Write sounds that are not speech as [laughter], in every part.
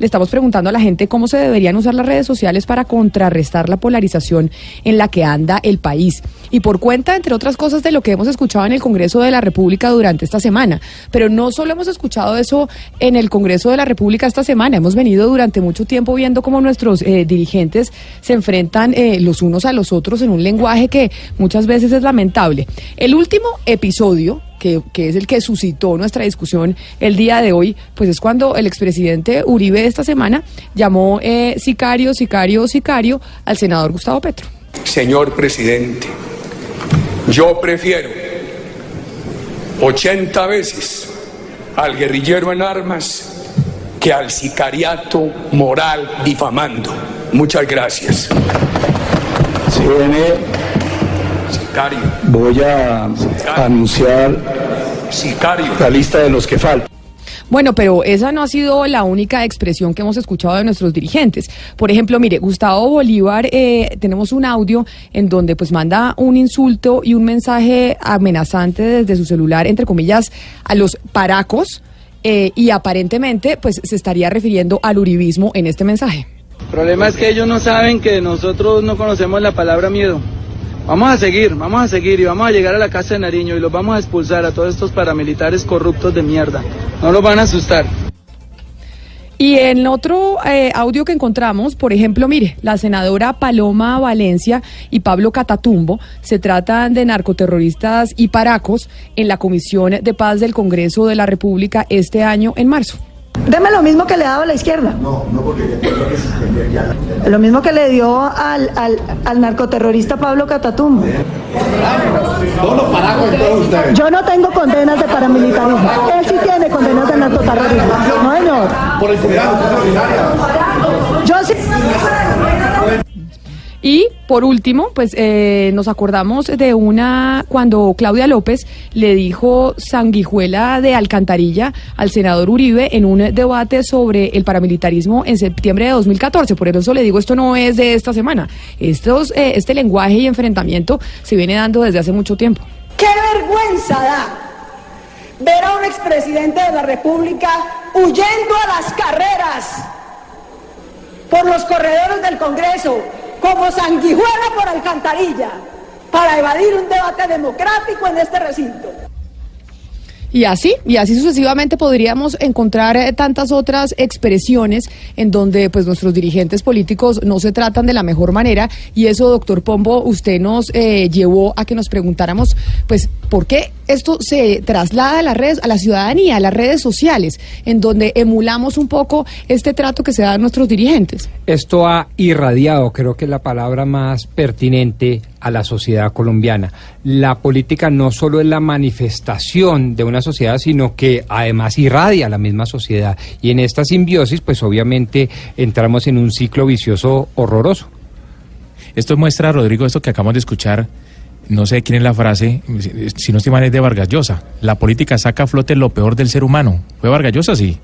le estamos preguntando a la gente cómo se deberían usar las redes sociales para contrarrestar la polarización en la que anda el país. Y por cuenta, entre otras cosas, de lo que hemos escuchado en el Congreso de la República durante esta semana. Pero no solo hemos escuchado eso en el Congreso de la República esta semana, hemos venido durante mucho tiempo viendo cómo nuestros eh, dirigentes se enfrentan eh, los unos a los otros en un lenguaje que muchas veces es lamentable. El último episodio que, es el que suscitó nuestra discusión el día de hoy, pues es cuando el expresidente Uribe esta semana llamó eh, sicario, sicario, sicario al senador Gustavo Petro. Señor presidente, yo prefiero 80 veces al guerrillero en armas que al sicariato moral difamando. Muchas gracias. Voy a anunciar la lista de los que faltan. Bueno, pero esa no ha sido la única expresión que hemos escuchado de nuestros dirigentes. Por ejemplo, mire, Gustavo Bolívar, eh, tenemos un audio en donde pues manda un insulto y un mensaje amenazante desde su celular, entre comillas, a los paracos eh, y aparentemente pues se estaría refiriendo al uribismo en este mensaje. El problema es que ellos no saben que nosotros no conocemos la palabra miedo. Vamos a seguir, vamos a seguir y vamos a llegar a la casa de Nariño y los vamos a expulsar a todos estos paramilitares corruptos de mierda. No los van a asustar. Y en otro eh, audio que encontramos, por ejemplo, mire, la senadora Paloma Valencia y Pablo Catatumbo se tratan de narcoterroristas y paracos en la Comisión de Paz del Congreso de la República este año en marzo. Deme lo mismo que le daba a la izquierda. No, no porque Lo mismo que le dio al, al, narcoterrorista Pablo Catatumbo. Yo no tengo condenas de paramilitarismo. Él sí tiene condenas de narcoterrorismo. No, señor. Por el Yo sí. Y por último, pues eh, nos acordamos de una cuando Claudia López le dijo sanguijuela de alcantarilla al senador Uribe en un debate sobre el paramilitarismo en septiembre de 2014. Por eso le digo, esto no es de esta semana. Estos, eh, este lenguaje y enfrentamiento se viene dando desde hace mucho tiempo. ¡Qué vergüenza da ver a un expresidente de la República huyendo a las carreras por los corredores del Congreso? Como sanguijuela por alcantarilla para evadir un debate democrático en este recinto. Y así, y así sucesivamente podríamos encontrar eh, tantas otras expresiones en donde pues nuestros dirigentes políticos no se tratan de la mejor manera y eso, doctor Pombo, usted nos eh, llevó a que nos preguntáramos pues por qué esto se traslada a las redes, a la ciudadanía, a las redes sociales, en donde emulamos un poco este trato que se da a nuestros dirigentes. Esto ha irradiado, creo que es la palabra más pertinente a la sociedad colombiana. La política no solo es la manifestación de una sociedad, sino que además irradia a la misma sociedad. Y en esta simbiosis, pues obviamente entramos en un ciclo vicioso horroroso. Esto muestra, Rodrigo, esto que acabamos de escuchar, no sé quién es la frase, si no estoy mal es de Vargas Llosa. La política saca a flote lo peor del ser humano. ¿Fue Vargas Llosa, sí?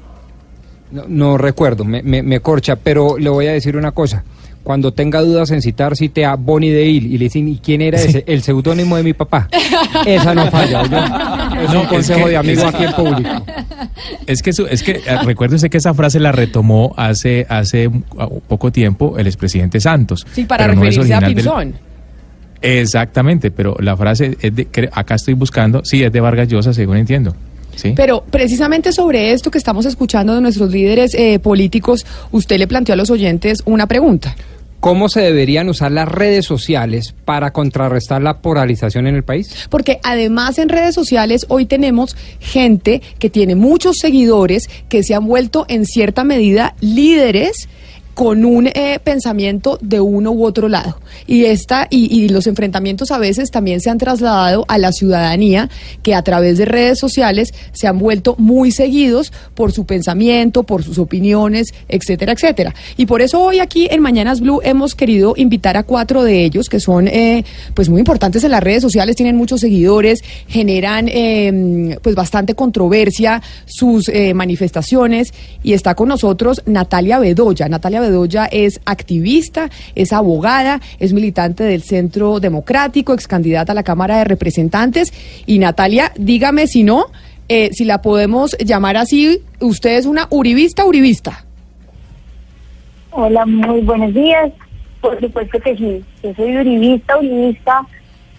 No, recuerdo, me, me corcha, pero le voy a decir una cosa cuando tenga dudas en citar, cite a Bonnie de y le dicen, ¿y quién era ese? El seudónimo de mi papá. Esa no falla. Es un consejo de amigo aquí en público. Es que, es que eh, recuérdese que esa frase la retomó hace, hace poco tiempo el expresidente Santos. Sí, para referirse a Pinzón. Exactamente, pero la frase es de, acá estoy buscando, sí, es de Vargas Llosa, según entiendo. Pero precisamente sobre esto que estamos escuchando de nuestros líderes eh, políticos, usted le planteó a los oyentes una pregunta. ¿Cómo se deberían usar las redes sociales para contrarrestar la polarización en el país? Porque además en redes sociales hoy tenemos gente que tiene muchos seguidores, que se han vuelto en cierta medida líderes con un eh, pensamiento de uno u otro lado. Y, esta, y, los enfrentamientos a veces también se han trasladado a la ciudadanía, que a través de redes sociales se han vuelto muy seguidos por su pensamiento, por sus opiniones, etcétera, etcétera. Y por eso hoy aquí en Mañanas Blue hemos querido invitar a cuatro de ellos, que son eh, pues muy importantes en las redes sociales, tienen muchos seguidores, generan em, pues bastante controversia sus eh, manifestaciones. Y está con nosotros Natalia Bedoya. Natalia Bedoya es activista, es abogada, es militante del Centro Democrático, ex candidata a la Cámara de Representantes. Y Natalia, dígame si no, eh, si la podemos llamar así, ¿usted es una uribista uribista? Hola, muy buenos días. Por supuesto que sí. Yo soy uribista, uribista,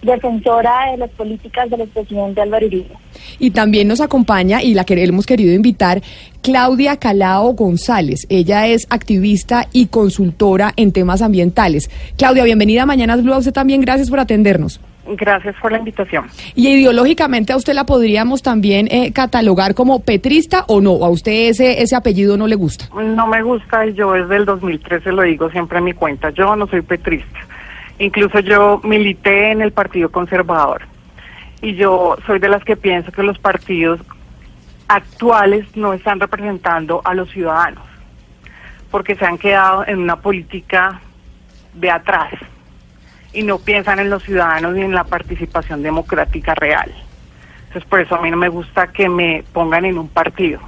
defensora de las políticas del expresidente Álvaro Uribe. Y también nos acompaña, y la que hemos querido invitar, Claudia Calao González. Ella es activista y consultora en temas ambientales. Claudia, bienvenida a Mañanas Blue. A usted también, gracias por atendernos. Gracias por la invitación. Y ideológicamente a usted la podríamos también eh, catalogar como petrista o no, a usted ese, ese apellido no le gusta. No me gusta y yo desde el 2013 lo digo siempre en mi cuenta, yo no soy petrista. Incluso yo milité en el Partido Conservador y yo soy de las que pienso que los partidos actuales no están representando a los ciudadanos porque se han quedado en una política de atrás y no piensan en los ciudadanos ni en la participación democrática real. Entonces por eso a mí no me gusta que me pongan en un partido.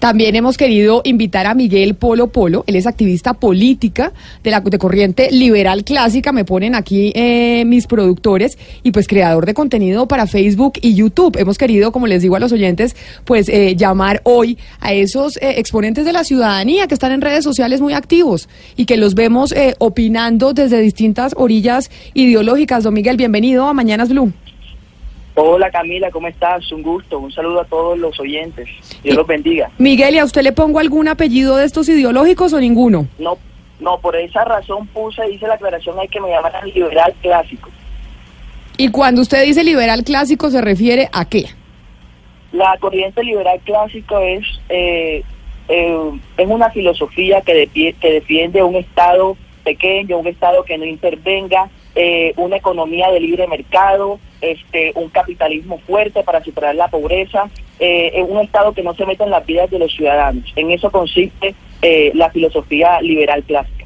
También hemos querido invitar a Miguel Polo Polo, él es activista política de la de corriente liberal clásica, me ponen aquí eh, mis productores, y pues creador de contenido para Facebook y YouTube. Hemos querido, como les digo a los oyentes, pues eh, llamar hoy a esos eh, exponentes de la ciudadanía que están en redes sociales muy activos y que los vemos opinando desde distintas orillas ideológicas. Don Miguel, bienvenido a Mañanas Blue. Hola Camila, ¿cómo estás? Un gusto, un saludo a todos los oyentes. Dios los bendiga. Miguel, ¿y a usted le pongo algún apellido de estos ideológicos o ninguno? No, no, por esa razón puse, dice la aclaración, hay que me llamaran liberal clásico. ¿Y cuando usted dice liberal clásico se refiere a qué? La corriente liberal clásico es, eh, eh, es una filosofía que, que defiende un Estado pequeño, un Estado que no intervenga, eh, una economía de libre mercado, este, un capitalismo fuerte para superar la pobreza, eh, un Estado que no se meta en las vidas de los ciudadanos. En eso consiste eh, la filosofía liberal clásica.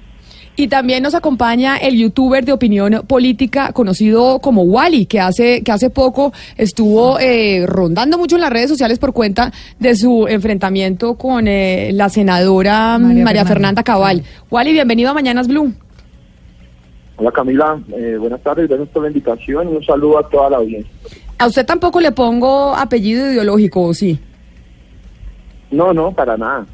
Y también nos acompaña el youtuber de opinión política conocido como Wally, que hace, que hace poco estuvo eh, rondando mucho en las redes sociales por cuenta de su enfrentamiento con eh, la senadora María, Fernanda Cabal. Wally, bienvenido a Mañanas Blue. Hola Camila, eh, buenas tardes, gracias por la invitación y un saludo a toda la audiencia. ¿A usted tampoco le pongo apellido ideológico o sí? No, no, para nada.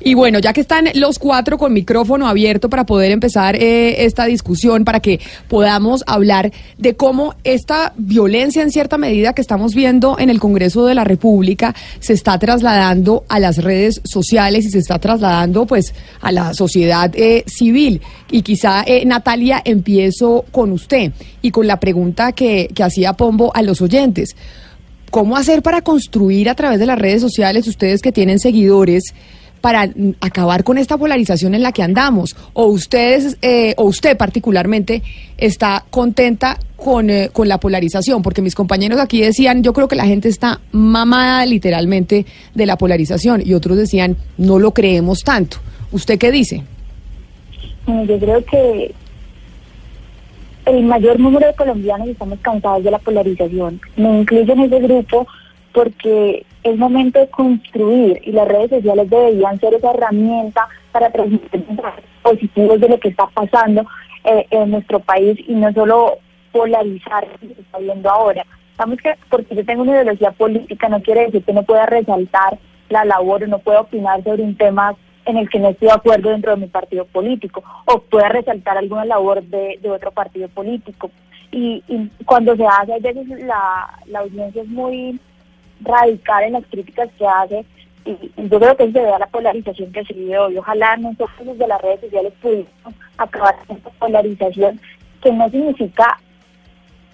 Y bueno, ya que están los cuatro con micrófono abierto para poder empezar eh, esta discusión, para que podamos hablar de cómo esta violencia en cierta medida que estamos viendo en el Congreso de la República se está trasladando a las redes sociales y se está trasladando pues a la sociedad eh, civil. Y quizá, eh, Natalia, empiezo con usted y con la pregunta que, que hacía Pombo a los oyentes. ¿Cómo hacer para construir a través de las redes sociales, ustedes que tienen seguidores, para acabar con esta polarización en la que andamos? ¿O ustedes, eh, o usted particularmente, está contenta con, eh, con la polarización? Porque mis compañeros aquí decían, yo creo que la gente está mamada literalmente de la polarización y otros decían, no lo creemos tanto. ¿Usted qué dice? Yo creo que el mayor número de colombianos estamos cansados de la polarización. Me incluyo en ese grupo porque es momento de construir y las redes sociales deberían ser esa herramienta para transmitir mensajes positivos de lo que está pasando eh, en nuestro país y no solo polarizar lo que se está viendo ahora. Sabemos que porque yo tengo una ideología política no quiere decir que no pueda resaltar la labor o no pueda opinar sobre un tema en el que no estoy de acuerdo dentro de mi partido político o pueda resaltar alguna labor de, otro partido político. Y, cuando se hace, a veces la audiencia es muy radical en las críticas que hace y yo creo que es de a la polarización que se vive hoy. Ojalá nosotros desde las redes sociales pudiéramos acabar con esta polarización que no significa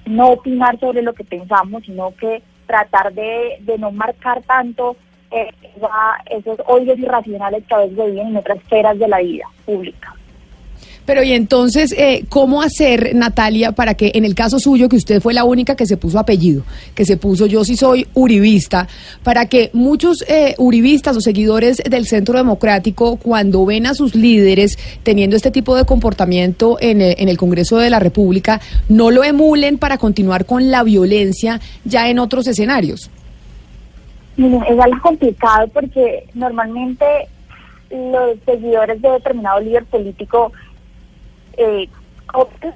no opinar sobre lo que pensamos, sino que tratar de, de no marcar tanto eh, esos odios irracionales que a veces viven en otras esferas de la vida pública. Pero y entonces, eh, ¿cómo hacer, Natalia, para que en el caso suyo, que usted fue la única que se puso apellido, que se puso yo sí soy uribista, para que muchos eh, uribistas o seguidores del Centro Democrático, cuando ven a sus líderes teniendo este tipo de comportamiento en, eh, en el Congreso de la República, no lo emulen para continuar con la violencia ya en otros escenarios? es algo complicado porque normalmente los seguidores de determinado líder político eh,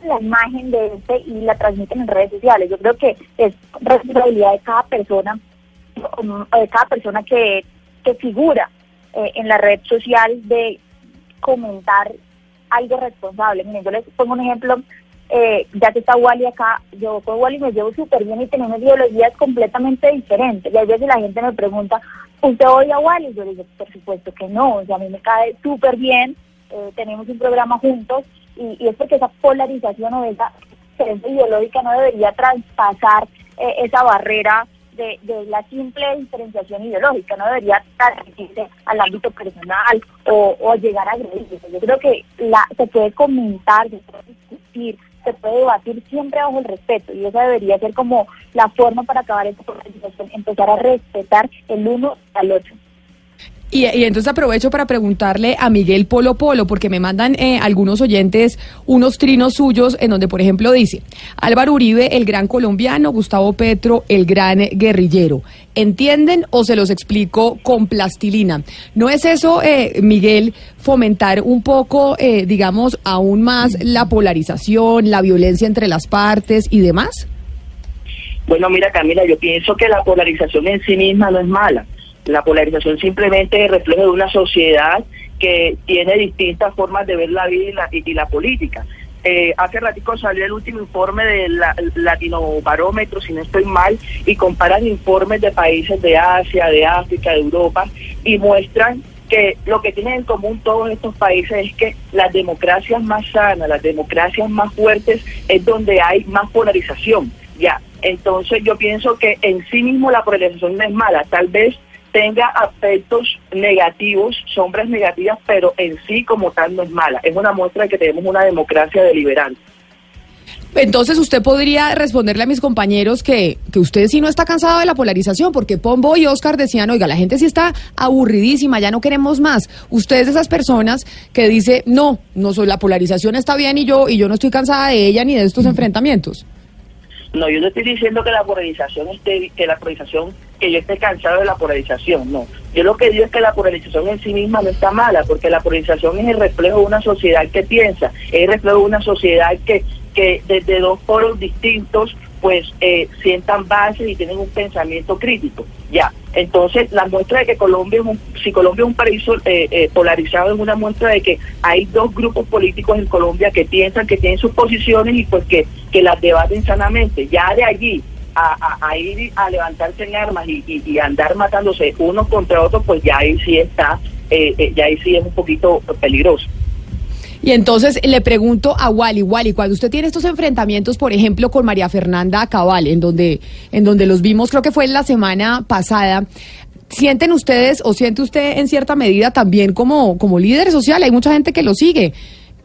la imagen de este y la transmiten en redes sociales. Yo creo que es responsabilidad de cada persona, de cada persona que, que figura eh, en la red social de comentar algo responsable. Miren, yo les pongo un ejemplo, eh, ya que está Wally acá, yo con Wally me llevo súper bien y tenemos ideologías completamente diferentes. Y a veces la gente me pregunta, ¿usted odia Wally? Yo le digo, por supuesto que no, o sea, a mí me cae súper bien, eh, tenemos un programa juntos y, y, es porque esa polarización o esa diferencia ideológica no debería traspasar eh, esa barrera de, la simple diferenciación ideológica, no debería transmitirse al ámbito personal o, o llegar a agredirse. Yo creo que la, se puede comentar, se puede discutir, se puede debatir siempre bajo el respeto y esa debería ser como la forma para acabar esta polarización, empezar a respetar el uno al otro. Y, entonces aprovecho para preguntarle a Miguel Polo Polo, porque me mandan eh, algunos oyentes unos trinos suyos en donde, por ejemplo, dice Álvaro Uribe, el gran colombiano, Gustavo Petro, el gran guerrillero. ¿Entienden o se los explico con plastilina? ¿No es eso, eh, Miguel, fomentar un poco, eh, digamos, aún más la polarización, la violencia entre las partes y demás? Bueno, mira, Camila, yo pienso que la polarización en sí misma no es mala la polarización simplemente es reflejo de una sociedad que tiene distintas formas de ver la vida y la, y, la política. Eh, hace ratico salió el último informe del la, Latino Barómetro, si no estoy mal, y comparan informes de países de Asia, de África, de Europa, y muestran que lo que tienen en común todos estos países es que las democracias más sanas, las democracias más fuertes, es donde hay más polarización. Ya, entonces yo pienso que en sí mismo la polarización no es mala, tal vez tenga aspectos negativos, sombras negativas, pero en sí como tal no es mala. Es una muestra de que tenemos una democracia deliberante. Entonces usted podría responderle a mis compañeros que, que usted sí no está cansado de la polarización, porque Pombo y Oscar decían, oiga, la gente sí está aburridísima, ya no queremos más. Usted es de esas personas que dice, no, no soy la polarización está bien y yo, y yo no estoy cansada de ella ni de estos enfrentamientos. No, yo no estoy diciendo que la polarización esté, que la polarización, que yo esté cansado de la polarización, no. Yo lo que digo es que la polarización en sí misma no está mala, porque la polarización es el reflejo de una sociedad que piensa, es el reflejo de una sociedad que, que desde dos foros distintos pues eh, sientan bases y tienen un pensamiento crítico. Ya, entonces la muestra de que Colombia es un, si Colombia es un país eh, eh, polarizado es una muestra de que hay dos grupos políticos en Colombia que piensan que tienen sus posiciones y pues que, que las debaten sanamente. Ya de allí a, ir a levantarse en armas y, y, andar matándose unos contra otros, pues ya ahí sí está, eh, ya ahí sí es un poquito peligroso. Y entonces le pregunto a Wally, Wally, cuando usted tiene estos enfrentamientos, por ejemplo, con María Fernanda Cabal, en donde, en donde los vimos, creo que fue la semana pasada, ¿sienten ustedes o siente usted en cierta medida también como, como líder social? Hay mucha gente que lo sigue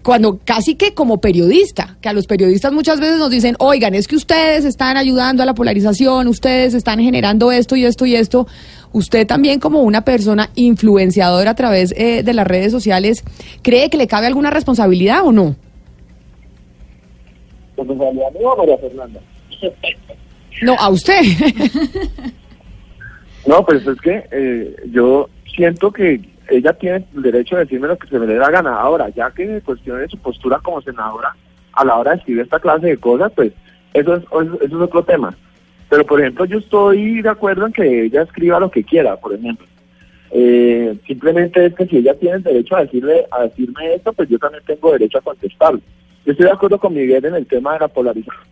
cuando casi que como periodista, que a los periodistas muchas veces nos dicen, oigan, es que ustedes están ayudando a la polarización, ustedes están generando esto y esto y esto. Usted también como una persona influenciadora a través eh, de las redes sociales, ¿cree que le cabe alguna responsabilidad o no? ¿Responsabilidad mía o María Fernanda? [laughs] no, a usted. [laughs] no, pues es que eh, yo siento que ella tiene el derecho de decirme lo que se me le da gana. Ahora, ya que cuestione su postura como senadora a la hora de escribir esta clase de cosas, pues eso es, eso es otro tema. Pero, por ejemplo, yo estoy de acuerdo en que ella escriba lo que quiera, por ejemplo. Eh, simplemente es que si ella tiene el derecho a decirle a decirme esto, pues yo también tengo derecho a contestarle. Yo estoy de acuerdo con Miguel en el tema de la polarización.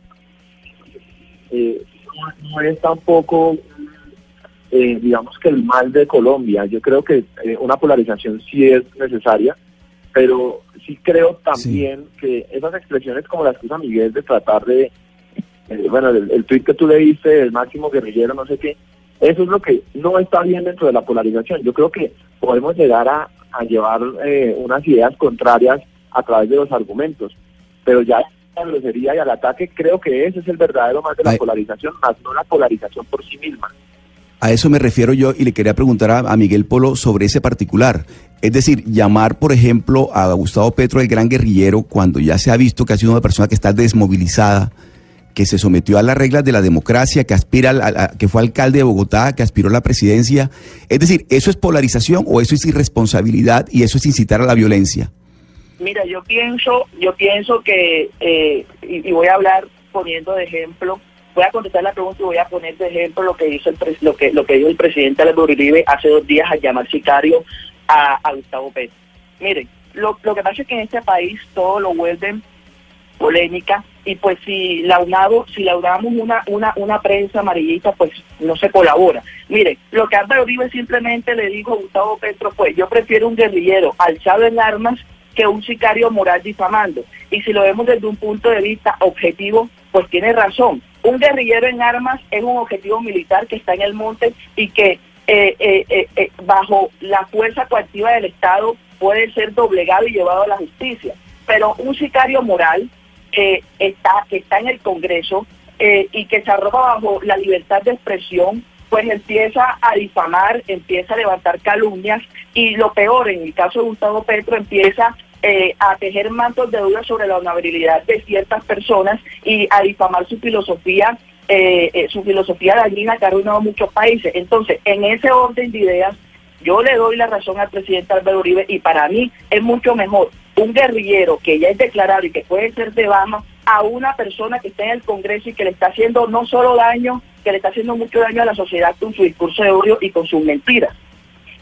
Eh, no, es tampoco eh, digamos que el mal de Colombia. Yo creo que eh, una polarización sí es necesaria, pero sí creo también que esas expresiones como las que usa Miguel de tratar de, eh, bueno, el, el tuit que tú leíste, el máximo guerrillero, no sé qué, eso es lo que no está bien dentro de la polarización. Yo creo que podemos llegar a, a llevar unas ideas contrarias a través de los argumentos, pero ya la grosería y al ataque creo que ese es el verdadero mal de la polarización, más no la polarización por sí misma. A eso me refiero yo y le quería preguntar a, Miguel Polo sobre ese particular. Es decir, llamar, por ejemplo, a Gustavo Petro el gran guerrillero cuando ya se ha visto que ha sido una persona que está desmovilizada, que se sometió a las reglas de la democracia, que aspira a, que fue alcalde de Bogotá, que aspiró a la presidencia. Es decir, ¿eso es polarización o eso es irresponsabilidad y eso es incitar a la violencia? Mira, yo pienso, yo pienso que, eh, y voy a hablar poniendo de ejemplo voy a contestar la pregunta y voy a poner de ejemplo lo que hizo el lo que lo que dijo el presidente Álvaro Uribe hace dos días al llamar sicario a, Gustavo Petro. Miren, lo, lo que pasa es que en este país todo lo vuelven polémica. Y pues si laudamos si laudamos una una una prensa amarillista pues no se colabora. Mire lo que Álvaro Uribe simplemente le dijo a Gustavo Petro fue yo prefiero un guerrillero alzado en armas que un sicario moral difamando. Y si lo vemos desde un punto de vista objetivo pues tiene razón. Un guerrillero en armas es un objetivo militar que está en el monte y que eh, eh, eh, bajo la fuerza coactiva del Estado puede ser doblegado y llevado a la justicia. Pero un sicario moral que está, que está en el Congreso eh, y que se arroja bajo la libertad de expresión, pues empieza a difamar, empieza a levantar calumnias y lo peor, en el caso de Gustavo Petro, empieza eh, a tejer mantos de duda sobre la honorabilidad de ciertas personas y a difamar su filosofía, eh, su filosofía dañina que ha arruinado muchos países. Entonces, en ese orden de ideas, yo le doy la razón al presidente Álvaro Uribe y para mí es mucho mejor un guerrillero que ya es declarado y que puede ser de Bama a una persona que está en el Congreso y que le está haciendo no solo daño, que le está haciendo mucho daño a la sociedad con su discurso de odio y con sus mentiras.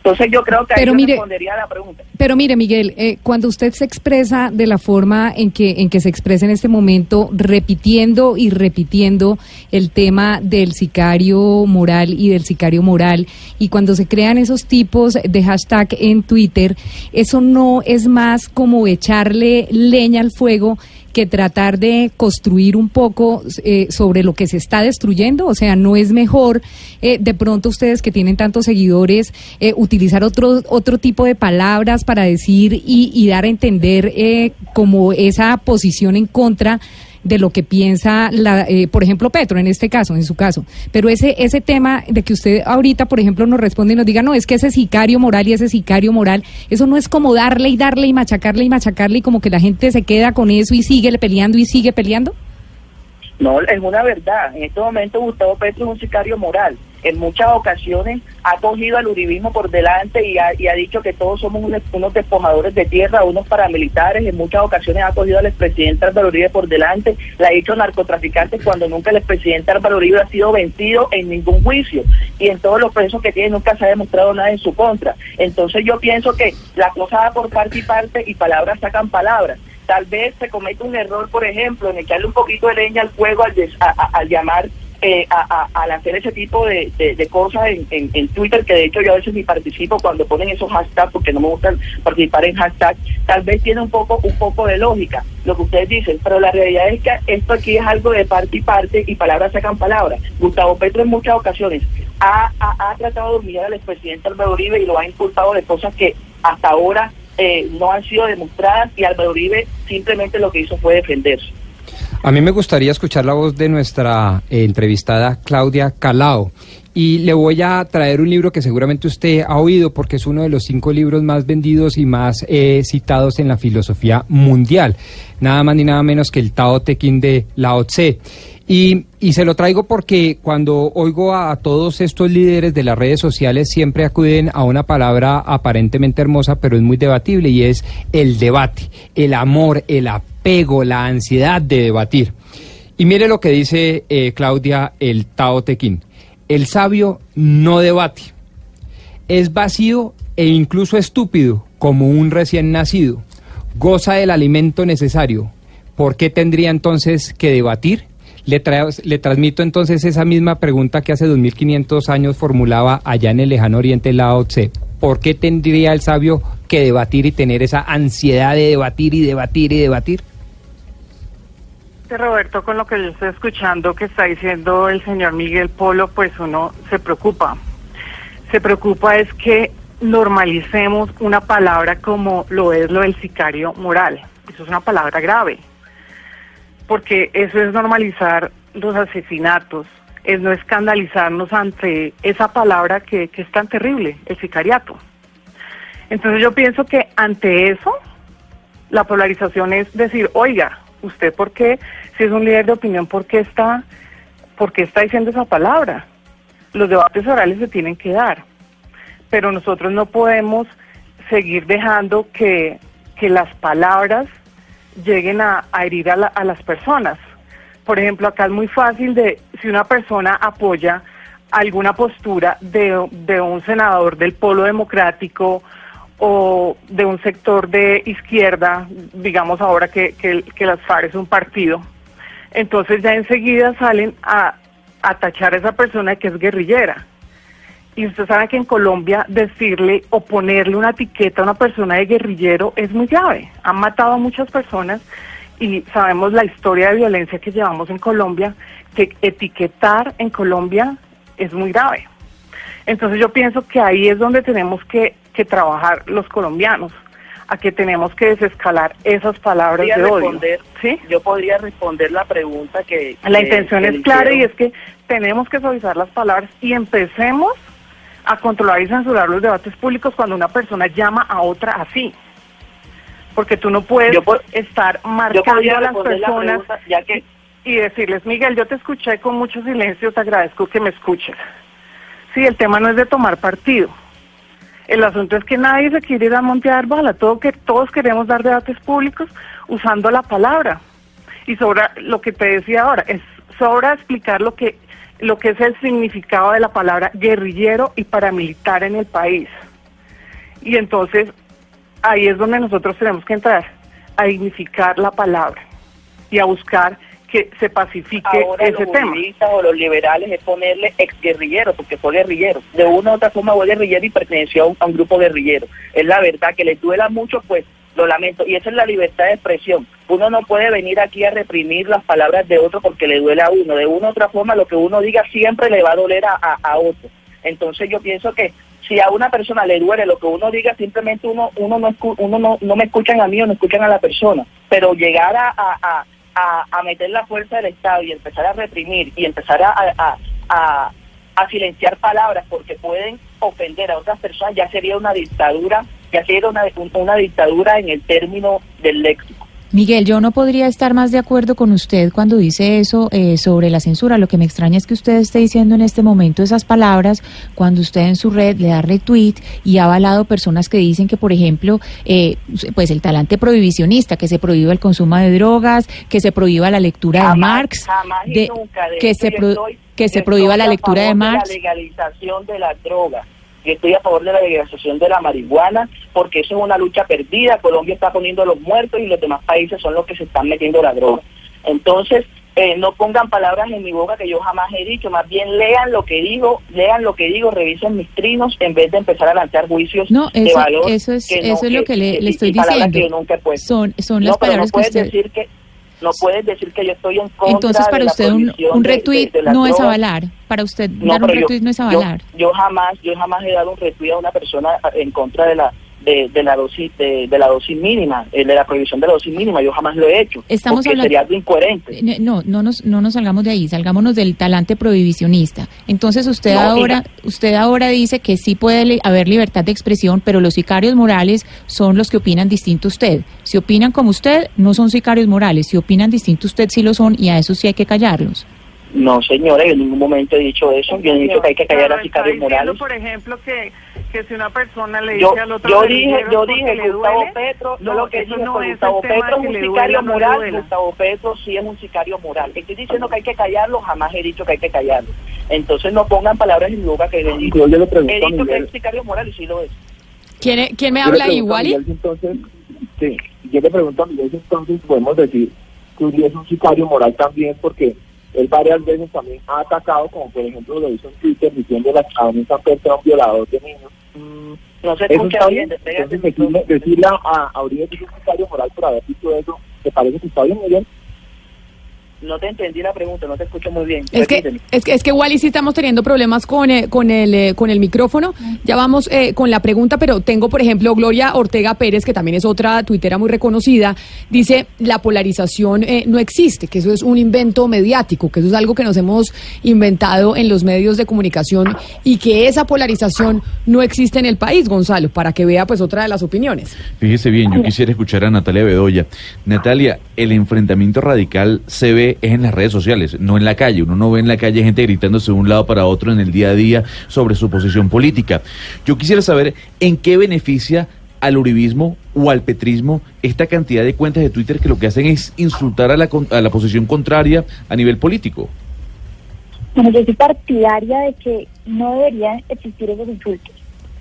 Entonces yo creo que ahí respondería a la pregunta. Pero mire, Miguel, eh, cuando usted se expresa de la forma en que, en que se expresa en este momento, repitiendo y repitiendo el tema del sicario moral y del sicario moral, y cuando se crean esos tipos de hashtag en Twitter, eso no es más como echarle leña al fuego que tratar de construir un poco eh, sobre lo que se está destruyendo? O sea, ¿no es mejor eh, de pronto ustedes que tienen tantos seguidores eh, utilizar otro, otro tipo de palabras para decir y, y dar a entender como esa posición en contra de lo que piensa, la, eh, por ejemplo, Petro, en este caso, en su caso. Pero ese, ese tema de que usted ahorita, por ejemplo, nos responde y nos diga, no, es que ese sicario moral y ese sicario moral, eso no es como darle y darle y machacarle y machacarle y como que la gente se queda con eso y sigue peleando y sigue peleando. No, es una verdad. En este momento Gustavo Petro es un sicario moral en muchas ocasiones ha cogido al uribismo por delante y ha, dicho que todos somos unos, despojadores de tierra, unos paramilitares, en muchas ocasiones ha cogido al expresidente Álvaro Uribe por delante, le ha dicho narcotraficantes cuando nunca el expresidente Álvaro Uribe ha sido vencido en ningún juicio. Y en todos los procesos que tiene nunca se ha demostrado nada en su contra. Entonces yo pienso que la cosa va por parte y parte y palabras sacan palabras. Tal vez se comete un error, por ejemplo, en echarle un poquito de leña al fuego al, al llamar eh, a, al hacer ese tipo de, cosas en, Twitter, que de hecho yo a veces ni participo cuando ponen esos hashtags, porque no me gusta participar en hashtags, tal vez tiene un poco, un poco de lógica lo que ustedes dicen, pero la realidad es que esto aquí es algo de parte y parte y palabras sacan palabras. Gustavo Petro en muchas ocasiones ha, tratado de humillar al expresidente Álvaro Uribe y lo ha inculpado de cosas que hasta ahora eh, no han sido demostradas y Álvaro Uribe simplemente lo que hizo fue defenderse. A mí me gustaría escuchar la voz de nuestra eh, entrevistada Claudia Calao. Y le voy a traer un libro que seguramente usted ha oído porque es uno de los cinco libros más vendidos y más eh, citados en la filosofía mundial. Nada más ni nada menos que el Tao Te Ching de Lao Tse. Y, y, se lo traigo porque cuando oigo a, todos estos líderes de las redes sociales siempre acuden a una palabra aparentemente hermosa, pero es muy debatible y es el debate, el amor, el apego, la ansiedad de debatir. Y mire lo que dice eh, Claudia el Tao Te Ching. El sabio no debate. Es vacío e incluso estúpido como un recién nacido. Goza del alimento necesario. ¿Por qué tendría entonces que debatir? Le, le transmito entonces esa misma pregunta que hace 2500 años formulaba allá en el lejano oriente Lao Tse. ¿Por qué tendría el sabio que debatir y tener esa ansiedad de debatir y debatir y debatir? Roberto, con lo que yo estoy escuchando que está diciendo el señor Miguel Polo, pues uno se preocupa. Se preocupa es que normalicemos una palabra como lo es lo del sicario moral. Eso es una palabra grave porque eso es normalizar los asesinatos, es no escandalizarnos ante esa palabra que, es tan terrible, el sicariato. Entonces yo pienso que ante eso, la polarización es decir, oiga, usted por qué, si es un líder de opinión, ¿por qué está, por qué está diciendo esa palabra? Los debates orales se tienen que dar, pero nosotros no podemos seguir dejando que, que las palabras lleguen a, herir a, las personas. Por ejemplo, acá es muy fácil de, si una persona apoya alguna postura de, de un senador del polo democrático o de un sector de izquierda, digamos ahora que, que, las FARC es un partido, entonces ya enseguida salen a, a tachar a esa persona que es guerrillera. Y usted sabe que en Colombia decirle o ponerle una etiqueta a una persona de guerrillero es muy grave. Han matado a muchas personas y sabemos la historia de violencia que llevamos en Colombia, que etiquetar en Colombia es muy grave. Entonces yo pienso que ahí es donde tenemos que, que trabajar los colombianos, a que tenemos que desescalar esas palabras de odio. ¿Sí? Yo podría responder la pregunta que... La que- intención que es clara y es que tenemos que suavizar las palabras y empecemos a controlar y censurar los debates públicos cuando una persona llama a otra así. Porque tú no puedes Yo por- estar marcando a las la personas pregunta, ya que y decirles, Miguel, yo te escuché con mucho silencio, te agradezco que me escuches. Sí, el tema no es de tomar partido. El asunto es que nadie se quiere ir a montear bala, todo que todos queremos dar debates públicos usando la palabra. Y sobra lo que te decía ahora, es sobra explicar lo que lo que es el significado de la palabra guerrillero y paramilitar en el país. Y entonces ahí es donde nosotros tenemos que entrar a dignificar la palabra y a buscar que se pacifique ahora ese los tema. o los liberales es ponerle exguerrillero, porque fue guerrillero. De una u otra forma fue guerrillero y perteneció a un, grupo guerrillero. Es la verdad, que les duela mucho, pues lo lamento. Y esa es la libertad de expresión. Uno no puede venir aquí a reprimir las palabras de otro porque le duele a uno. De una u otra forma, lo que uno diga siempre le va a doler a, a- a otro. Entonces yo pienso que si a una persona le duele lo que uno diga, simplemente uno uno no escu- uno no, no me escuchan a mí o no escuchan a la persona. Pero llegar a, a, a, meter la fuerza del Estado y empezar a reprimir y empezar a, a silenciar palabras porque pueden ofender a otras personas, ya sería una dictadura, ya sería una, una dictadura en el término del léxico. Miguel, yo no podría estar más de acuerdo con usted cuando dice eso eh, sobre la censura. Lo que me extraña es que usted esté diciendo en este momento esas palabras cuando usted en su red le da retweet y ha avalado personas que dicen que, por ejemplo, eh, pues el talante prohibicionista, que se prohíba el consumo de drogas, que se prohíba la lectura de Marx, jamás y de- nunca. De que se pro- estoy- que se prohíba la lectura de Marx. la legalización de la droga. Yo estoy a favor de la legalización de la marihuana porque eso es una lucha perdida. Colombia está poniendo a los muertos y los demás países son los que se están metiendo la droga. Entonces, eh, no pongan palabras en mi boca que yo jamás he dicho, más bien lean lo que digo, lean lo que digo, revisen mis trinos en vez de empezar a lanzar juicios No, de eso, valor. eso es, que no- eso es lo que le, que- le y- estoy diciendo. que yo nunca he puesto. Son, son No, las pero palabras no que puedes usted... decir que no puedes decir que yo estoy en contra Entonces, para de la usted un, prohibición un de- de- retweet de no es drogas. avalar. Para usted No, dar un yo- retweet no es yo- avalar. Yo, jamás, yo jamás he dado un retweet a una persona en contra de la de, de la dosis de, de la dosis mínima, eh, de la prohibición de la dosis mínima. Yo jamás lo he hecho. Estamos porque hablando- sería algo incoherente. Eh, No, no nos, no nos salgamos de ahí, salgámonos del talante prohibicionista. Entonces usted No, ahora, mira. usted ahora dice que sí puede haber libertad de expresión, pero los sicarios morales son los que opinan distinto a usted. Si opinan como usted, no son sicarios morales. Si opinan distinto a usted, sí lo son y a eso sí hay que callarlos. No, señora, yo en ningún momento he dicho eso. Yo he dicho que hay que callar a sicarios diciendo, morales. por ejemplo, que, que si una persona le Yo, dice al otro yo dije, yo dije, Gustavo duele, Petro, yo no, lo que dije no fue es Gustavo Petro es un sicario no moral. Gustavo Petro sí es un sicario moral. Estoy diciendo que hay que callarlo, jamás he dicho que hay que callarlo. Entonces no pongan palabras en mi boca que dicho. Yo le pregunto He a dicho que es sicario moral y sí lo es. ¿Quién, quién me Yo habla si entonces, sí, yo le pregunto a Miguel entonces podemos decir que es un sicario moral también porque él varias veces también ha atacado, como por ejemplo lo hizo en Twitter diciendo a Pedro era un violador de niños. No se ¿Eso escucha bien, Entonces decirle, decirle a, a Uribe que es un sicario moral por haber dicho eso, ¿te parece que está bien, Miguel? No te entendí la pregunta, no te escucho muy bien. Es que, es que es que Wally sí estamos teniendo problemas con, eh, con el eh, con el micrófono. Ya vamos eh, con la pregunta, pero tengo por ejemplo Gloria Ortega Pérez, que también es otra tuitera muy reconocida, dice la polarización eh, no existe, que eso es un invento mediático, que eso es algo que nos hemos inventado en los medios de comunicación y que esa polarización no existe en el país, Gonzalo, para que vea pues otra de las opiniones. Fíjese bien, yo quisiera escuchar a Natalia Bedoya. Natalia, el enfrentamiento radical se ve es en las redes sociales, no en la calle. Uno no ve en la calle gente gritándose de un lado para otro en el día a día sobre su posición política. Yo quisiera saber en qué beneficia al uribismo o al petrismo esta cantidad de cuentas de Twitter que lo que hacen es insultar a la, a la posición contraria a nivel político. Bueno, yo soy partidaria de que no deberían existir esos insultos.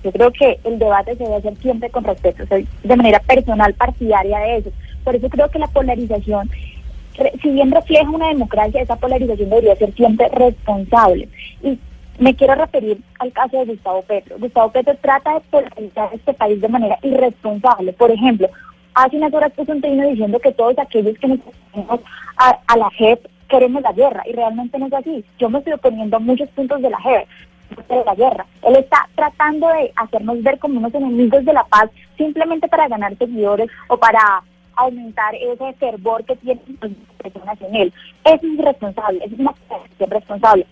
Yo creo que el debate se debe hacer siempre con respeto, o sea, de manera personal, partidaria de eso. Por eso creo que la polarización, si bien refleja una democracia, esa polarización debería ser siempre responsable. Y me quiero referir al caso de Gustavo Petro. Gustavo Petro trata de polarizar este país de manera irresponsable. Por ejemplo, hace unas horas puso un diciendo que todos aquellos que nos oponemos a, a la JEP queremos la guerra y realmente no es así. Yo me estoy oponiendo a muchos puntos de la JEP de la guerra. Él está tratando de hacernos ver como unos enemigos de la paz simplemente para ganar seguidores o para aumentar ese fervor que tienen las personas en él. Es irresponsable, es una acción responsable.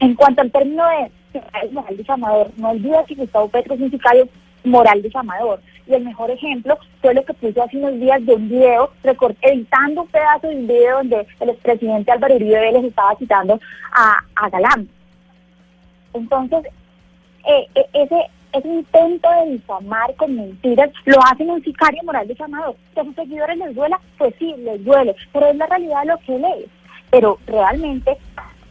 En cuanto al término de moral difamador, no olvides que Gustavo Petro es un sicario moral difamador. Y el mejor ejemplo fue lo que puso hace unos días de un video, editando un pedazo de un video donde el expresidente Álvaro Uribe Vélez estaba citando a, a Galán. Entonces, eh, eh, ese, ese intento de difamar con mentiras lo hacen un sicario moral difamador. Que a sus seguidores les duela, pues sí, les duele, pero es la realidad de lo que él es. Pero realmente,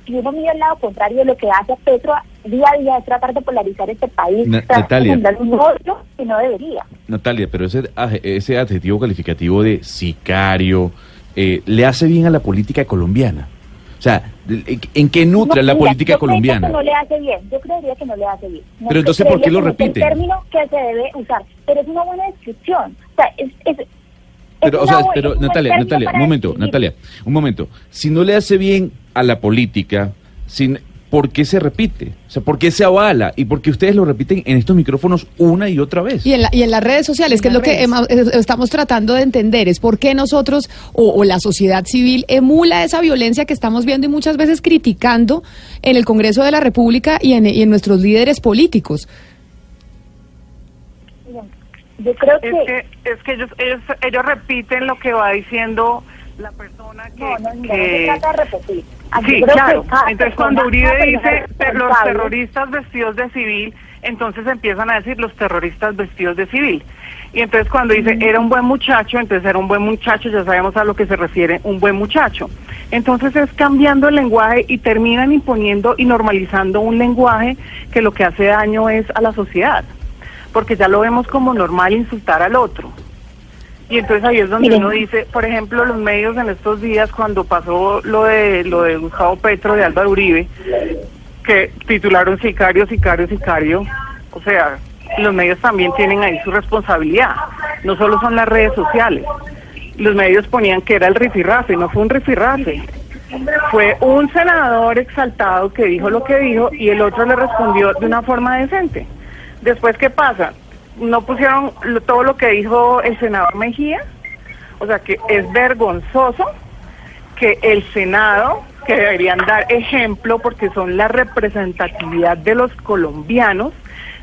si uno mira el lado contrario de lo que hace Petro día a día es tratar de polarizar este país, Na- Natalia. de un odio que no debería. Natalia, pero ese, ese adjetivo calificativo de sicario eh, le hace bien a la política colombiana. O sea, ¿en- ¿en qué nutre No, la mira, política yo creo colombiana? Que no le hace bien, yo creería que no le hace bien. No Pero entonces, ¿por qué lo no es repite? el término que se debe usar, pero es una buena descripción. O sea, es, es, Pero, o sea, pero Natalia, Natalia, un momento. Natalia, un momento. Si no le hace bien a la política, sin, ¿por qué se repite? O sea, ¿por qué se avala? Y por qué ustedes lo repiten en estos micrófonos una y otra vez. Y en, la- y en las redes sociales, que es lo que ema- eh, estamos tratando de entender, es por qué nosotros o, o la sociedad civil emula esa violencia que estamos viendo y muchas veces criticando en el Congreso de la República y en, y en nuestros líderes políticos. Yo creo Es que, es que ellos, ellos, ellos repiten lo que va diciendo la persona que... No, no, mira, que- no se trata de repetir. Sí, claro. Entonces cuando Uribe dice persona "Te- los responsable". terroristas vestidos de civil, entonces empiezan a decir los terroristas vestidos de civil. Y entonces cuando dice era un buen muchacho, entonces era un buen muchacho, ya sabemos a lo que se refiere un buen muchacho. Entonces es cambiando el lenguaje y terminan imponiendo y normalizando un lenguaje que lo que hace daño es a la sociedad, porque ya lo vemos como normal insultar al otro. Y entonces ahí es donde Miren. uno dice, por ejemplo, los medios en estos días cuando pasó lo de lo de Gustavo Petro de Álvaro Uribe, que titularon sicario, sicario, sicario, o sea, los medios también tienen ahí su responsabilidad, no solo son las redes sociales. Los medios ponían que era el rifirrafe, no fue un rifirrafe. Fue un senador exaltado que dijo lo que dijo y el otro le respondió de una forma decente. Después, ¿qué pasa? No pusieron lo- todo lo que dijo el senador Mejía, o sea que es vergonzoso que el Senado, que deberían dar ejemplo porque son la representatividad de los colombianos,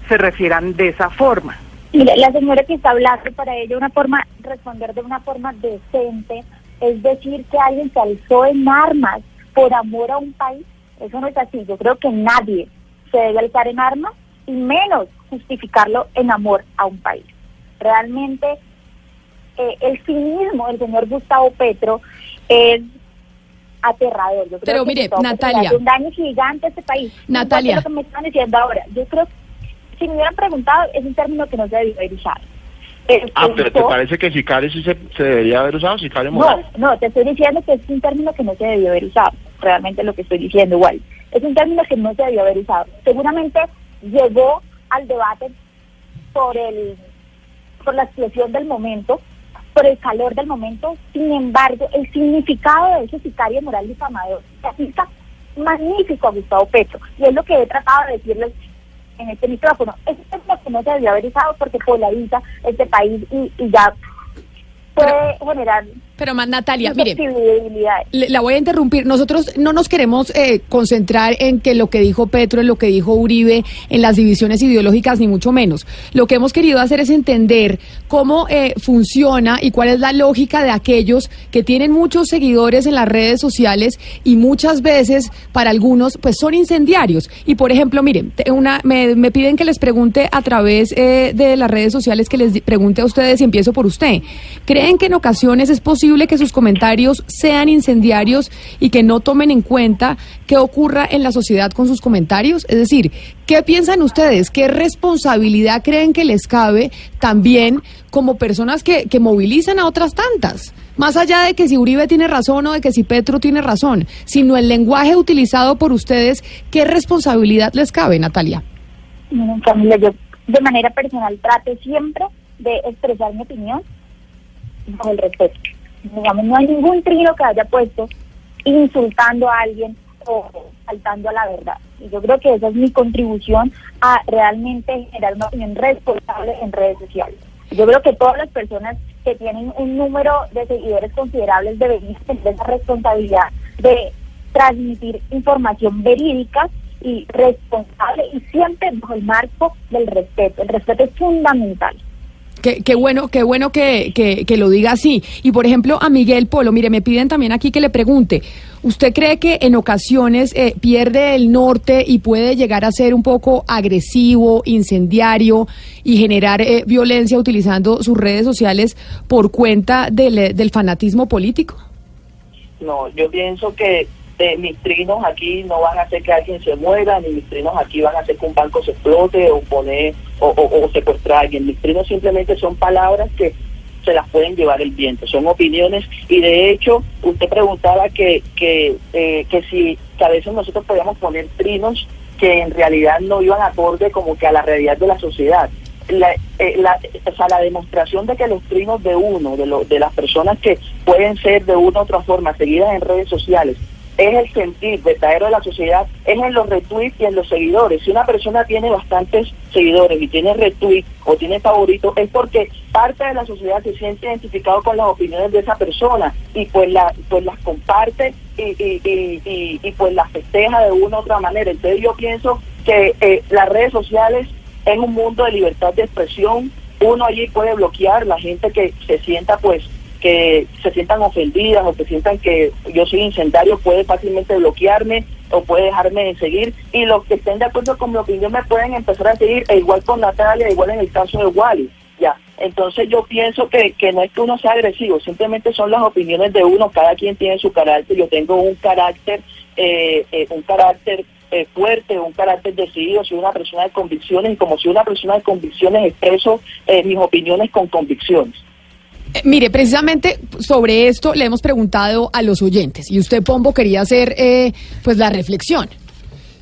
se refieran de esa forma. Mire, la señora que está hablando para ella una forma, responder de una forma decente, es decir que alguien se alzó en armas por amor a un país. Eso no es así. Yo creo que nadie se debe alzar en armas y menos justificarlo en amor a un país. Realmente eh, el cinismo del señor Gustavo Petro es aterrador. Yo creo Pero que mire, Natalia. un daño gigante a este país. Natalia. Lo que me están diciendo ahora. Yo creo que si me hubieran preguntado, es un término que no se debió haber usado. Eh, Ah, pero ¿te parece que sicario sí se, se debería haber usado? ¿Sicario no, moral? no, te estoy diciendo que es un término que no se debió haber usado. Realmente lo que estoy diciendo igual. Es un término que no se debió haber usado. Seguramente llegó al debate por el por la explosión del momento, por el calor del momento. Sin embargo, el significado de ese sicario moral difamador aplica magnífico a Gustavo Petro. Y es lo que he tratado de decirles en este micrófono. Es término que no se debió haber usado porque polariza este país y, y ya puede generar Pero más Natalia, mire, la voy a interrumpir. Nosotros no nos queremos eh, concentrar en que lo que dijo Petro, en lo que dijo Uribe, en las divisiones ideológicas, ni mucho menos. Lo que hemos querido hacer es entender cómo eh, funciona y cuál es la lógica de aquellos que tienen muchos seguidores en las redes sociales y muchas veces, para algunos, pues son incendiarios. Y por ejemplo, miren, una, me, me piden que les pregunte a través eh, de las redes sociales, que les pregunte a ustedes y empiezo por usted. ¿Creen que en ocasiones es posible que sus comentarios sean incendiarios y que no tomen en cuenta qué ocurra en la sociedad con sus comentarios? Es decir, ¿qué piensan ustedes? ¿Qué responsabilidad creen que les cabe también como personas que, que movilizan a otras tantas? Más allá de que si Uribe tiene razón o de que si Petro tiene razón, sino el lenguaje utilizado por ustedes, ¿qué responsabilidad les cabe, Natalia? Miren, Camila, yo de manera personal trato siempre de expresar mi opinión bajo el respeto. Digamos, no hay ningún trino que haya puesto insultando a alguien o faltando a la verdad. Y yo creo que esa es mi contribución a realmente generar una opinión responsable en redes sociales. Yo creo que todas las personas que tienen un número de seguidores considerables deberían tener esa responsabilidad de transmitir información verídica y responsable y siempre bajo el marco del respeto. El respeto es fundamental. Qué, qué, bueno, qué bueno que, que, que, lo diga así. Y por ejemplo, a Miguel Polo, mire, me piden también aquí que le pregunte, ¿usted cree que en ocasiones eh, pierde el norte y puede llegar a ser un poco agresivo, incendiario y generar eh, violencia utilizando sus redes sociales por cuenta del, del fanatismo político? No, yo pienso que eh, mis trinos aquí no van a hacer que alguien se muera, ni mis trinos aquí van a hacer que un banco se explote o poner o, o, o secuestrar a alguien. Mis trinos simplemente son palabras que se las pueden llevar el viento, son opiniones y de hecho usted preguntaba que que, eh, que si que a veces nosotros podíamos poner trinos que en realidad no iban acorde como que a la realidad de la sociedad. La, eh, la, o sea, la demostración de que los trinos de uno, de, lo, de las personas que pueden ser de una u otra forma seguidas en redes sociales, es el sentir verdadero de la sociedad, es en los retweets y en los seguidores. Si una persona tiene bastantes seguidores y tiene retweets o tiene favoritos, es porque parte de la sociedad se siente identificado con las opiniones de esa persona y pues, la, pues las comparte y, y, y, pues las festeja de una u otra manera. Entonces yo pienso que eh, las redes sociales es un mundo de libertad de expresión. Uno allí puede bloquear la gente que se sienta pues que se sientan ofendidas o que sientan que yo soy incendiario puede fácilmente bloquearme o puede dejarme de seguir y los que estén de acuerdo con mi opinión me pueden empezar a seguir e igual con Natalia, igual en el caso de Wally. Ya, entonces yo pienso que, que no es que uno sea agresivo, simplemente son las opiniones de uno, cada quien tiene su carácter, yo tengo un carácter, eh, eh, un carácter eh, fuerte, un carácter decidido, soy una persona de convicciones y como soy una persona de convicciones expreso eh, mis opiniones con convicciones. Eh, mire, precisamente sobre esto le hemos preguntado a los oyentes y usted, Pombo, quería hacer eh, pues la reflexión.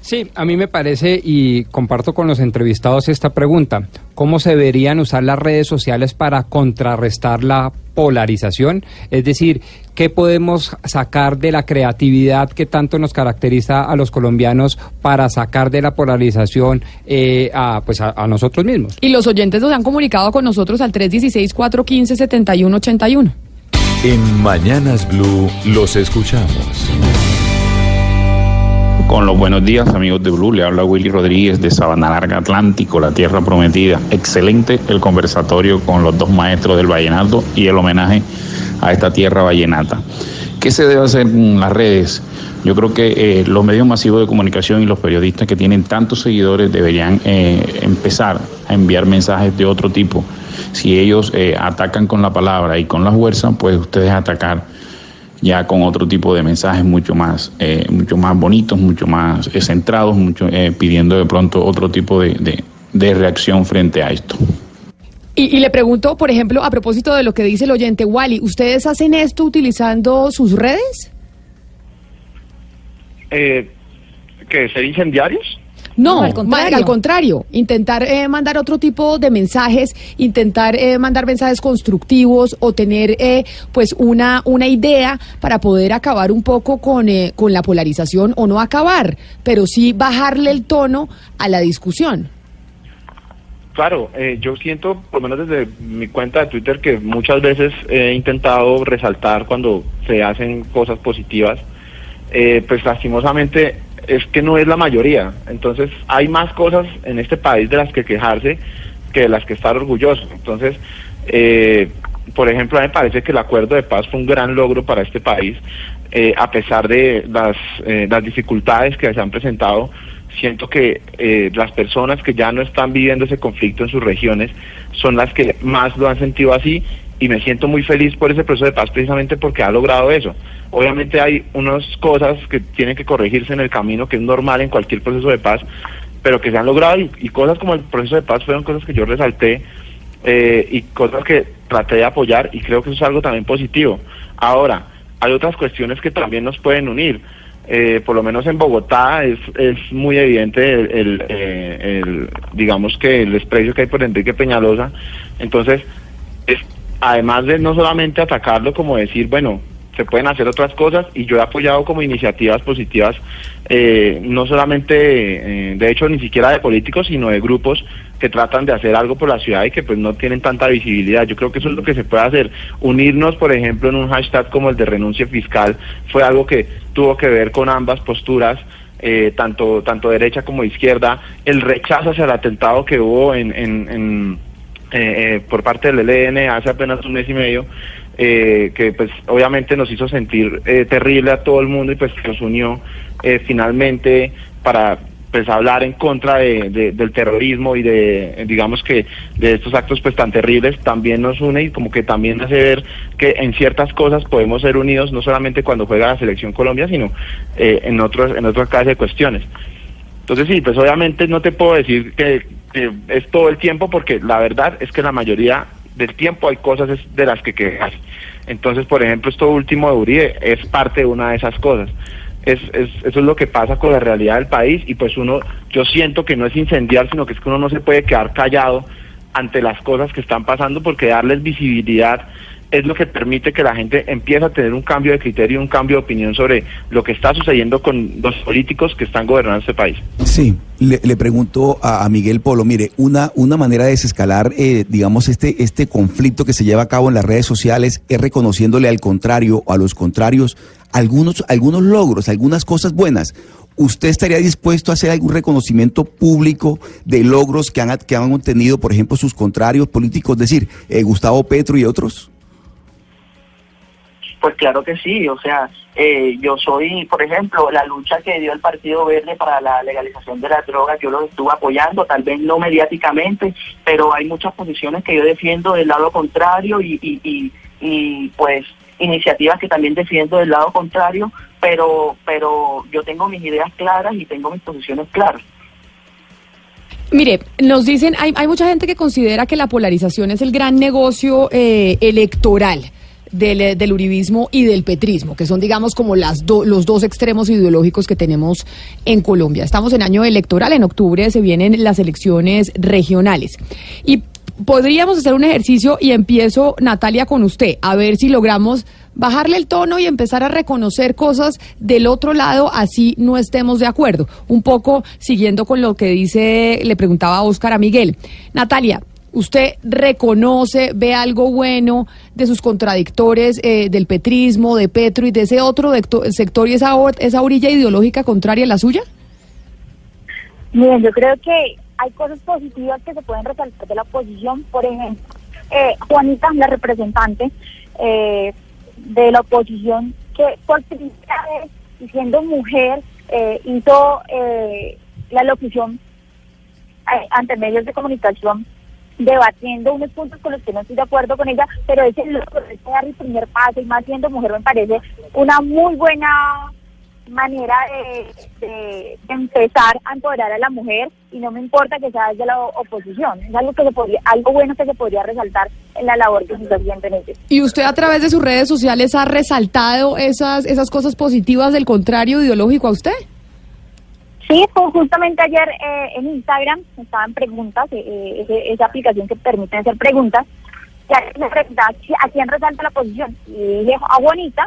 Sí, a mí me parece y comparto con los entrevistados esta pregunta. ¿Cómo se deberían usar las redes sociales para contrarrestar la polarización? Es decir, ¿qué podemos sacar de la creatividad que tanto nos caracteriza a los colombianos para sacar de la polarización eh, a, pues a, a, nosotros mismos? Y los oyentes nos han comunicado con nosotros al 316-415-7181. En Mañanas Blue los escuchamos. Con los buenos días, amigos de Blue, le habla Willy Rodríguez de Sabana Larga Atlántico, la tierra prometida. Excelente el conversatorio con los dos maestros del vallenato y el homenaje a esta tierra vallenata. ¿Qué se debe hacer en las redes? Yo creo que eh, los medios masivos de comunicación y los periodistas que tienen tantos seguidores deberían eh, empezar a enviar mensajes de otro tipo. Si ellos eh, atacan con la palabra y con la fuerza, pues ustedes atacar ya con otro tipo de mensajes mucho más, eh, mucho más bonitos, mucho más eh, centrados, mucho, eh, pidiendo de pronto otro tipo de, de, de reacción frente a esto. Y, y, le pregunto, por ejemplo, a propósito de lo que dice el oyente Wally, ¿ustedes hacen esto utilizando sus redes? Eh, ¿Que ser incendiarios? No, no, al contrario, al contrario. Intentar eh, mandar otro tipo de mensajes, intentar eh, mandar mensajes constructivos o tener eh, pues una, una idea para poder acabar un poco con, eh, con la polarización o no acabar, pero sí bajarle el tono a la discusión. Claro, eh, yo siento, por lo menos desde mi cuenta de Twitter, que muchas veces he intentado resaltar cuando se hacen cosas positivas, eh, pues lastimosamente es que no es la mayoría. Entonces hay más cosas en este país de las que quejarse que de las que estar orgulloso. Entonces, eh, por ejemplo, a mí me parece que el acuerdo de paz fue un gran logro para este país, eh, a pesar de las, eh, las dificultades que se han presentado. siento que eh, las personas que ya no están viviendo ese conflicto en sus regiones son las que más lo han sentido así y me siento muy feliz por ese proceso de paz precisamente porque ha logrado eso. Obviamente hay unas cosas que tienen que corregirse en el camino, que es normal en cualquier proceso de paz, pero que se han logrado y, cosas como el proceso de paz fueron cosas que yo resalté eh, y cosas que traté de apoyar y creo que eso es algo también positivo. Ahora, hay otras cuestiones que también nos pueden unir. Eh, por lo menos en Bogotá es, es muy evidente el, eh, digamos que el desprecio que hay por Enrique Peñalosa. Entonces, es, además de no solamente atacarlo como decir, bueno, se pueden hacer otras cosas y yo he apoyado como iniciativas positivas, eh, no solamente, eh, de hecho, ni siquiera de políticos, sino de grupos que tratan de hacer algo por la ciudad y que pues no tienen tanta visibilidad. Yo creo que eso es lo que se puede hacer. Unirnos, por ejemplo, en un hashtag como el de renuncia fiscal fue algo que tuvo que ver con ambas posturas. Eh, tanto tanto derecha como izquierda, el rechazo hacia el atentado que hubo en, en, en eh, eh, por parte del ELN hace apenas un mes y medio, eh, que pues obviamente nos hizo sentir eh, terrible a todo el mundo y pues nos unió eh, finalmente para pues hablar en contra de, de- del terrorismo y de digamos que de estos actos pues tan terribles también nos une y como que también hace ver que en ciertas cosas podemos ser unidos no solamente cuando juega la selección Colombia sino eh, en otros en otras clases de cuestiones. Entonces sí, pues obviamente no te puedo decir que, es todo el tiempo porque la verdad es que la mayoría del tiempo hay cosas de las que quejas. Entonces, por ejemplo, esto último de Uribe es parte de una de esas cosas. Es, es, eso es lo que pasa con la realidad del país y pues uno, yo siento que no es incendiar, sino que es que uno no se puede quedar callado ante las cosas que están pasando porque darles visibilidad es lo que permite que la gente empiece a tener un cambio de criterio, un cambio de opinión sobre lo que está sucediendo con los políticos que están gobernando este país. Sí, le, pregunto a, a Miguel Polo, mire, una, una manera de desescalar, eh, digamos, este, este conflicto que se lleva a cabo en las redes sociales es reconociéndole al contrario o a los contrarios algunos, algunos logros, algunas cosas buenas. ¿Usted estaría dispuesto a hacer algún reconocimiento público de logros que han, que han obtenido, por ejemplo, sus contrarios políticos, es decir, eh, Gustavo Petro y otros? Pues claro que sí, o sea, eh, yo soy, por ejemplo, la lucha que dio el Partido Verde para la legalización de las drogas, yo lo estuve apoyando, tal vez no mediáticamente, pero hay muchas posiciones que yo defiendo del lado contrario y, y, y, y, pues iniciativas que también defiendo del lado contrario, pero, pero yo tengo mis ideas claras y tengo mis posiciones claras. Mire, nos dicen, hay, hay mucha gente que considera que la polarización es el gran negocio eh, electoral del, eh, del uribismo y del petrismo, que son, digamos, como las do- los dos extremos ideológicos que tenemos en Colombia. Estamos en año electoral, en octubre se vienen las elecciones regionales. Y podríamos hacer un ejercicio y empiezo, Natalia, con usted, a ver si logramos bajarle el tono y empezar a reconocer cosas del otro lado, así no estemos de acuerdo. Un poco siguiendo con lo que dice, le preguntaba Óscar a Miguel. Natalia, ¿usted reconoce, ve algo bueno de sus contradictores eh, del petrismo, de Petro y de ese otro sector y esa, or- esa orilla ideológica contraria a la suya? Miren, yo creo que hay cosas positivas que se pueden resaltar de la oposición. Por ejemplo, eh, Juanita, la representante eh, de la oposición, que por primera vez, siendo mujer, eh, hizo eh, la locución eh, ante medios de comunicación debatiendo unos puntos con los que no estoy de acuerdo con ella, pero ese ese dar el primer paso y más siendo mujer me parece una muy buena manera de, de- de empezar a empoderar a la mujer y no me importa que sea desde la oposición, es algo que se podría, algo bueno que se podría resaltar en la labor que se está haciendo en ese. ¿Y usted a través de sus redes sociales ha resaltado esas, esas cosas positivas del contrario ideológico a usted? Sí, pues justamente ayer eh, en Instagram estaban preguntas, eh, eh, esa aplicación que permite hacer preguntas, y ahí me preguntaba "¿Qui- a quién resalta la oposición. Y dije a Juanita,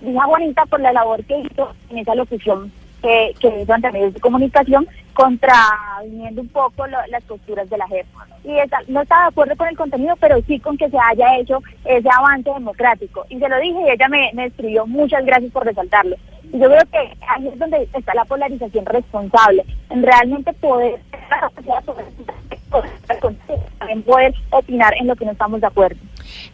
dije a Juanita por la labor que hizo en esa locución que, que hizo ante medios de comunicación, contraviniendo un poco lo- las posturas de la JEP. Y esa- no estaba de acuerdo con el contenido, pero sí con que se haya hecho ese avance democrático. Y se lo dije y ella me, me escribió muchas gracias por resaltarlo. Yo creo que ahí es donde está la polarización responsable, en realmente poder también poder opinar en lo que no estamos de acuerdo.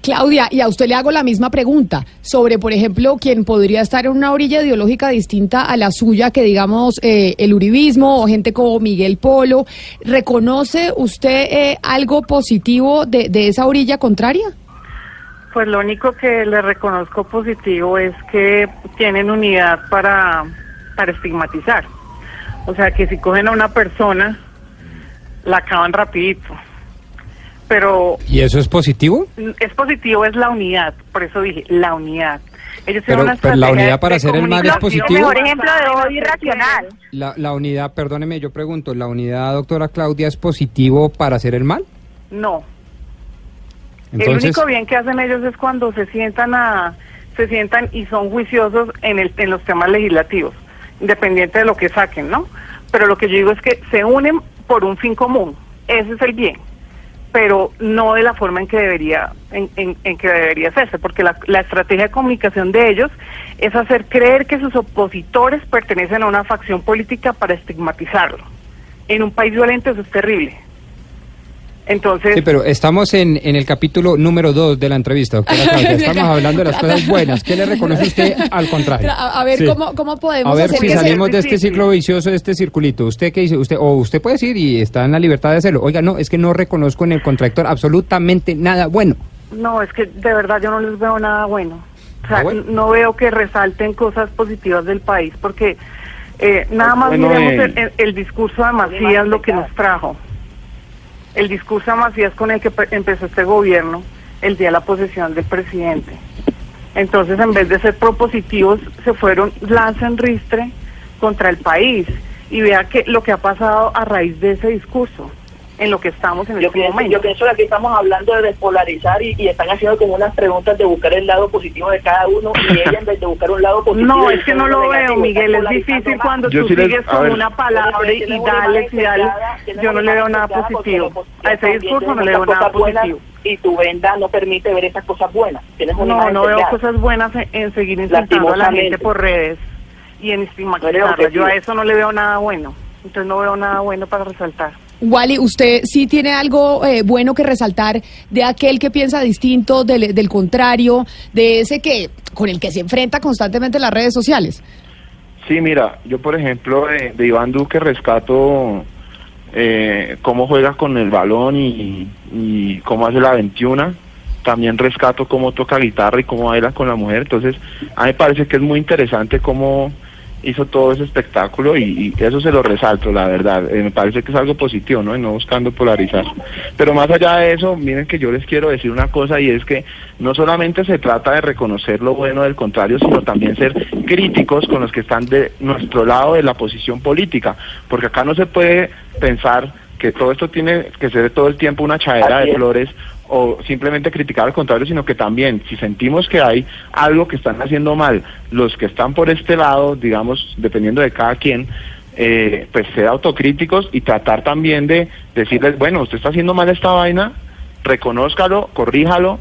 Claudia, y a usted le hago la misma pregunta sobre, por ejemplo, quién podría estar en una orilla ideológica distinta a la suya, que digamos eh, el uribismo o gente como Miguel Polo. ¿Reconoce usted eh, algo positivo de, de esa orilla contraria? Pues lo único que le reconozco positivo es que tienen unidad para, para estigmatizar. O sea, que si cogen a una persona, la acaban rapidito. Pero ¿Y eso es positivo? es positivo, es la unidad. Por eso dije, la unidad. Ellos Pero- tienen una pero la unidad para hacer el mal es positivo. Mejor ejemplo de odio irracional. La, la unidad, perdóneme, yo pregunto, ¿la unidad, doctora Claudia, es positivo para hacer el mal? No. El único bien que hacen ellos es cuando se sientan a se sientan y son juiciosos en el en los temas legislativos, independiente de lo que saquen, ¿no? Pero lo que yo digo es que se unen por un fin común. Ese es el bien. Pero no de la forma en que debería en, en- en que debería hacerse, porque la, la estrategia de comunicación de ellos es hacer creer que sus opositores pertenecen a una facción política para estigmatizarlo. En un país violento eso es terrible. Entonces, sí, pero estamos en, en el capítulo número dos de la entrevista, doctora [laughs] Claudia. Estamos hablando de las cosas buenas. ¿Qué le reconoce usted al contrario? A, a ver, Sí. ¿cómo, ¿cómo podemos A ver hacer si salimos de este ciclo vicioso, de este circulito. ¿Usted qué dice? Usted, o usted puede decir y está en la libertad de hacerlo. Oiga, no, es que no reconozco en el contractor absolutamente nada bueno. No, es que de verdad yo no les veo nada bueno. O sea, Ah, bueno. no veo que resalten cosas positivas del país, porque eh, nada más Bueno, miremos eh, el, el- el discurso de Macías, lo que nos trajo. El discurso de Macías con el que pe- empezó este gobierno el día de la posesión del presidente. Entonces, en vez de ser propositivos, se fueron lanza ristre contra el país. Y vea que lo que ha pasado a raíz de ese discurso, en lo que estamos en Yo este pienso, momento. yo pienso que aquí estamos hablando de despolarizar y, y están haciendo como unas preguntas de buscar el lado positivo de cada uno y ella en vez de buscar un lado positivo. No, y es que no lo veo, Miguel. Es difícil más. cuando Yo tú sí les- sigues con ver. una palabra y dales y tienes Yo no le veo nada positivo. A ese discurso no le veo nada positivo. Y tu venda no permite ver esas cosas buenas. Tienes una No, no veo cosas buenas en, en seguir insultando a la gente por redes y en estigmatizarla. Yo a eso no le veo nada bueno. Entonces no veo nada bueno para resaltar. Wally, ¿usted sí tiene algo eh, bueno que resaltar de aquel que piensa distinto, del, del contrario, de ese que con el que se enfrenta constantemente en las redes sociales? Sí, mira, yo por ejemplo de, de Iván Duque rescato eh, cómo juega con el balón y, y cómo hace la 21. También rescato cómo toca guitarra y cómo baila con la mujer. Entonces, a mí me parece que es muy interesante cómo hizo todo ese espectáculo y, eso se lo resalto, la verdad. Eh, me parece que es algo positivo, ¿no? Y no buscando polarizar. Pero más allá de eso, miren que yo les quiero decir una cosa y es que no solamente se trata de reconocer lo bueno del contrario, sino también ser críticos con los que están de nuestro lado de la posición política, porque acá no se puede pensar que todo esto tiene que ser todo el tiempo una chaera Así de es. flores o simplemente criticar al contrario, sino que también si sentimos que hay algo que están haciendo mal, los que están por este lado, digamos, dependiendo de cada quien, eh, pues ser autocríticos y tratar también de decirles, bueno, usted está haciendo mal esta vaina, reconózcalo, corríjalo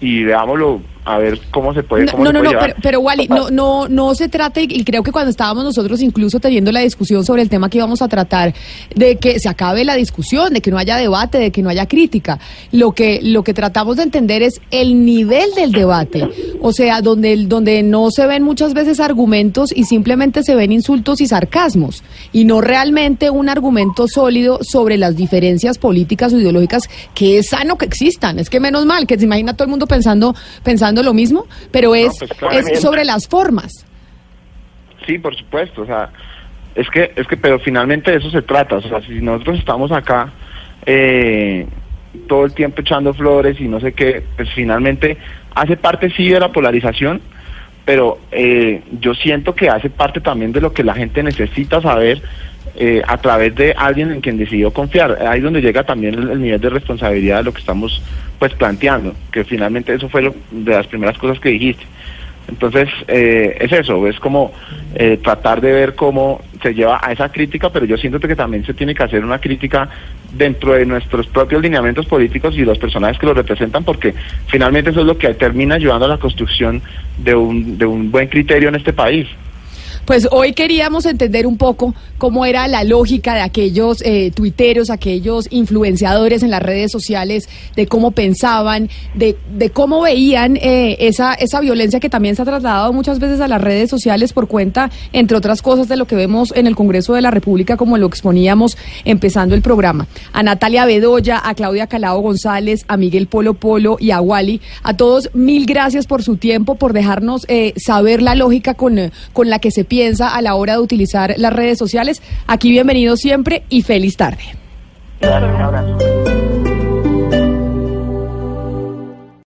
y veámoslo a ver cómo se puede, No, cómo no, se no, puede no, pero, pero Wally, no, no, no se trata, y creo que cuando estábamos nosotros incluso teniendo la discusión sobre el tema que íbamos a tratar, de que se acabe la discusión, de que no haya debate, de que no haya crítica. Lo que, lo que tratamos de entender es el nivel del debate. O sea, donde, donde no se ven muchas veces argumentos y simplemente se ven insultos y sarcasmos. Y no realmente un argumento sólido sobre las diferencias políticas o ideológicas que es sano que existan. Es que menos mal, que se imagina todo el mundo pensando, pensando lo mismo, pero es, pues, es sobre las formas. Sí, por supuesto, o sea, es que, es que, pero finalmente de eso se trata, o sea, si nosotros estamos acá eh, todo el tiempo echando flores y no sé qué, pues finalmente hace parte sí de la polarización, pero eh, yo siento que hace parte también de lo que la gente necesita saber eh, a través de alguien en quien decidió confiar. Ahí es donde llega también el, el nivel de responsabilidad de lo que estamos pues planteando, que finalmente eso fue lo, de las primeras cosas que dijiste. Entonces, eh, es eso, es como eh, tratar de ver cómo se lleva a esa crítica, pero yo siento que también se tiene que hacer una crítica dentro de nuestros propios lineamientos políticos y los personajes que los representan, porque finalmente eso es lo que termina ayudando a la construcción de un, de un buen criterio en este país. Pues hoy queríamos entender un poco cómo era la lógica de aquellos eh, tuiteros, aquellos influenciadores en las redes sociales, de cómo pensaban, de, de cómo veían eh, esa, esa violencia que también se ha trasladado muchas veces a las redes sociales por cuenta, entre otras cosas, de lo que vemos en el Congreso de la República, como lo exponíamos empezando el programa. A Natalia Bedoya, a Claudia Calao González, a Miguel Polo Polo y a Wally, a todos mil gracias por su tiempo, por dejarnos eh, saber la lógica con, con la que se piensa a la hora de utilizar las redes sociales. Aquí bienvenidos siempre y feliz tarde.